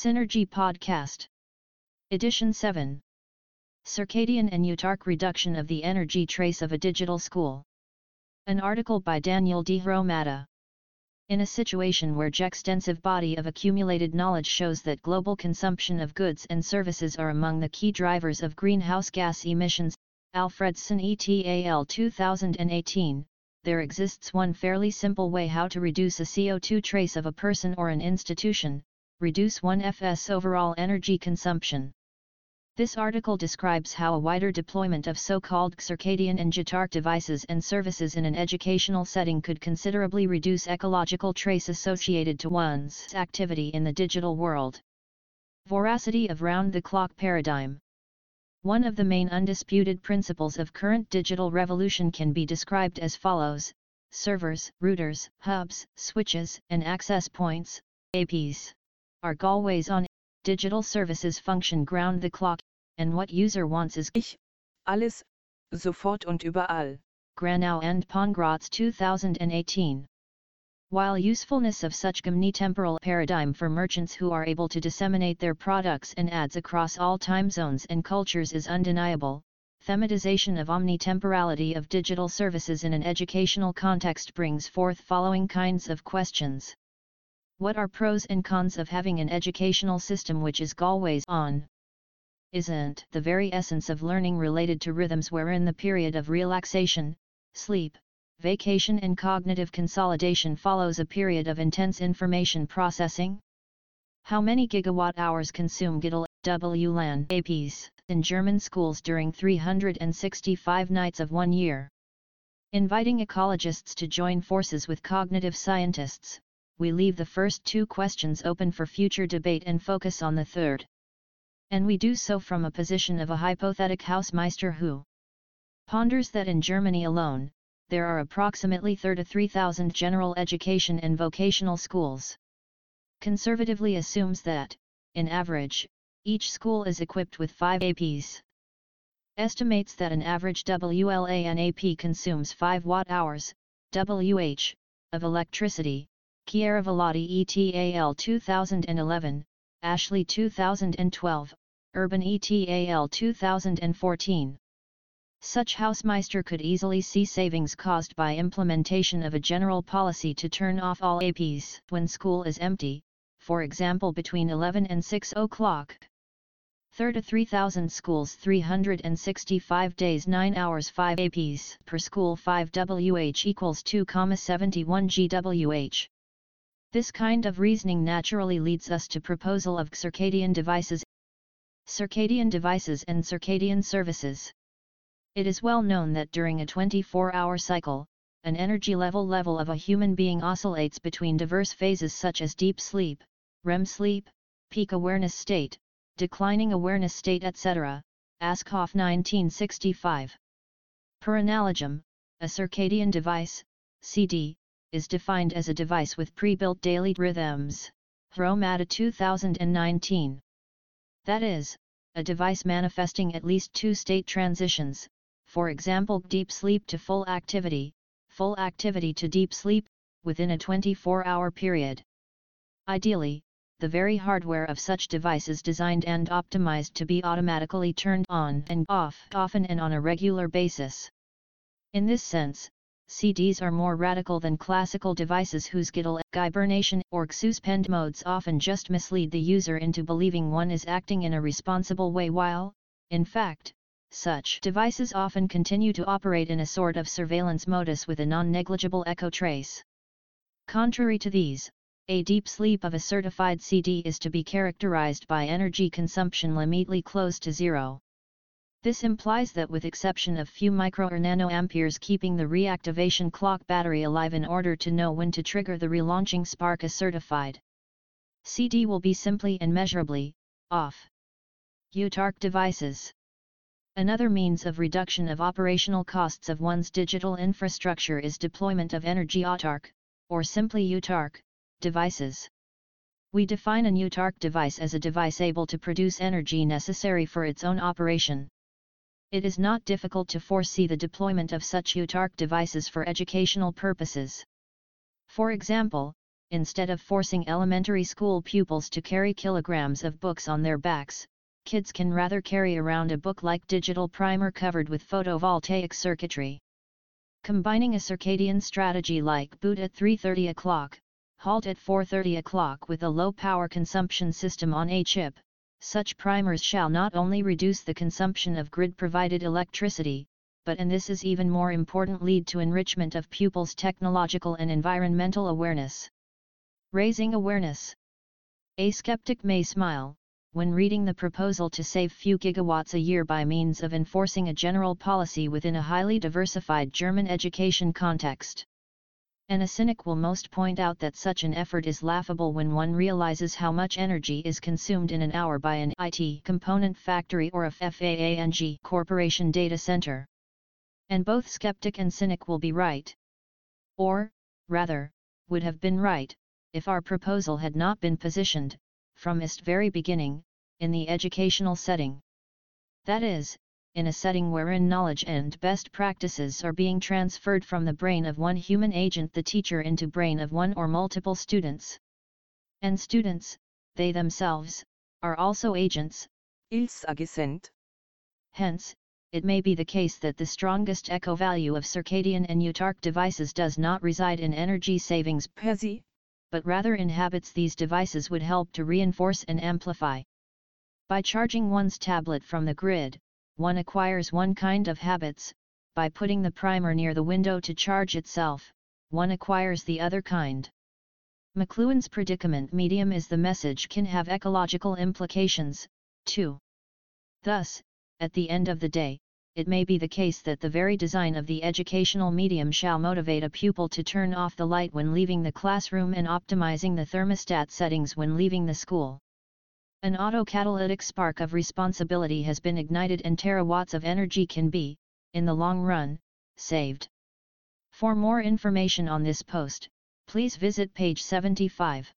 Synergy Podcast. Edition 7. Circadian and Eutark Reduction of the Energy Trace of a Digital School. An article by Daniel D. Hromada. In a situation where extensive body of accumulated knowledge shows that global consumption of goods and services are among the key drivers of greenhouse gas emissions, Alfredsson et al. 2018, there exists one fairly simple way how to reduce a CO2 trace of a person or an institution, reduce 1Fs overall energy consumption. This article describes how a wider deployment of so-called circadian and Eutark devices and services in an educational setting could considerably reduce ecological trace associated to one's activity in the digital world. Voracity of round-the-clock paradigm One of the main undisputed principles of current digital revolution can be described as follows, servers, routers, hubs, switches, and access points, APs are always on. Digital services function ground the clock, and what user wants is Ich, alles, sofort und überall. Granau and Pongratz 2018. While usefulness of such omnitemporal paradigm for merchants who are able to disseminate their products and ads across all time zones and cultures is undeniable, thematization of omnitemporality of digital services in an educational context brings forth following kinds of questions. What are pros and cons of having an educational system which is always on? Isn't the very essence of learning related to rhythms wherein the period of relaxation, sleep, vacation and cognitive consolidation follows a period of intense information processing? How many gigawatt hours consume GITL WLAN APs in German schools during 365 nights of one year? Inviting ecologists to join forces with cognitive scientists, we leave the first two questions open for future debate and focus on the third. And we do so from a position of a hypothetic Hausmeister who ponders that in Germany alone, there are approximately 33,000 general education and vocational schools. Conservatively assumes that, in average, each school is equipped with 5 APs. Estimates that an average WLAN AP consumes 5 watt-hours, WH, of electricity, Chiaraviglio ETAL 2011, Ashley 2012, Urban ETAL 2014. Such Hausmeister could easily see savings caused by implementation of a general policy to turn off all APs when school is empty, for example between 11 and 6 o'clock. Third to 3000 schools 365 days 9 hours 5 APs per school 5 WH equals 2,71 GWH. This kind of reasoning naturally leads us to proposal of circadian devices, circadian devices and circadian services. It is well known that during a 24-hour cycle, an energy level level of a human being oscillates between diverse phases such as deep sleep, REM sleep, peak awareness state, declining awareness state etc., Aschoff 1965. Per a circadian device, CD, is defined as a device with pre-built daily rhythms. Hromada 2019. That is, a device manifesting at least two state transitions, for example deep sleep to full activity, full activity to deep sleep, within a 24-hour period. Ideally, the very hardware of such device is designed and optimized to be automatically turned on and off often and on a regular basis. In this sense, CDs are more radical than classical devices whose GITL, hibernation or suspend modes often just mislead the user into believing one is acting in a responsible way while, in fact, such devices often continue to operate in a sort of surveillance modus with a non-negligible echo trace. Contrary to these, a deep sleep of a certified CD is to be characterized by energy consumption limitly close to zero. This implies that with exception of few micro or nanoamperes keeping the reactivation clock battery alive in order to know when to trigger the relaunching spark is certified. CD will be simply and measurably, off. Eutark devices. Another means of reduction of operational costs of one's digital infrastructure is deployment of energy autarch, or simply Eutark, devices. We define an Eutark device as a device able to produce energy necessary for its own operation. It is not difficult to foresee the deployment of such Eutark devices for educational purposes. For example, instead of forcing elementary school pupils to carry kilograms of books on their backs, kids can rather carry around a book-like digital primer covered with photovoltaic circuitry. Combining a circadian strategy like boot at 3.30 o'clock, halt at 4.30 o'clock with a low power consumption system on a chip, such primers shall not only reduce the consumption of grid-provided electricity, but and this is even more important lead to enrichment of pupils' technological and environmental awareness. Raising awareness. A skeptic may smile, when reading the proposal to save few gigawatts a year by means of enforcing a general policy within a highly diversified German education context. And a cynic will most point out that such an effort is laughable when one realizes how much energy is consumed in an hour by an IT component factory or a FAANG corporation data center. And both skeptic and cynic will be right. Or, rather, would have been right, if our proposal had not been positioned, from its very beginning, in the educational setting. That is, in a setting wherein knowledge and best practices are being transferred from the brain of one human agent the teacher into brain of one or multiple students. And students, they themselves, are also agents. Ils. Hence, it may be the case that the strongest echo value of circadian and eutark devices does not reside in energy savings but rather in habits these devices would help to reinforce and amplify. By charging one's tablet from the grid, one acquires one kind of habits, by putting the primer near the window to charge itself, one acquires the other kind. McLuhan's predicament medium is the message can have ecological implications, too. Thus, at the end of the day, it may be the case that the very design of the educational medium shall motivate a pupil to turn off the light when leaving the classroom and optimizing the thermostat settings when leaving the school. An autocatalytic spark of responsibility has been ignited and terawatts of energy can be, in the long run, saved. For more information on this post, please visit page 75.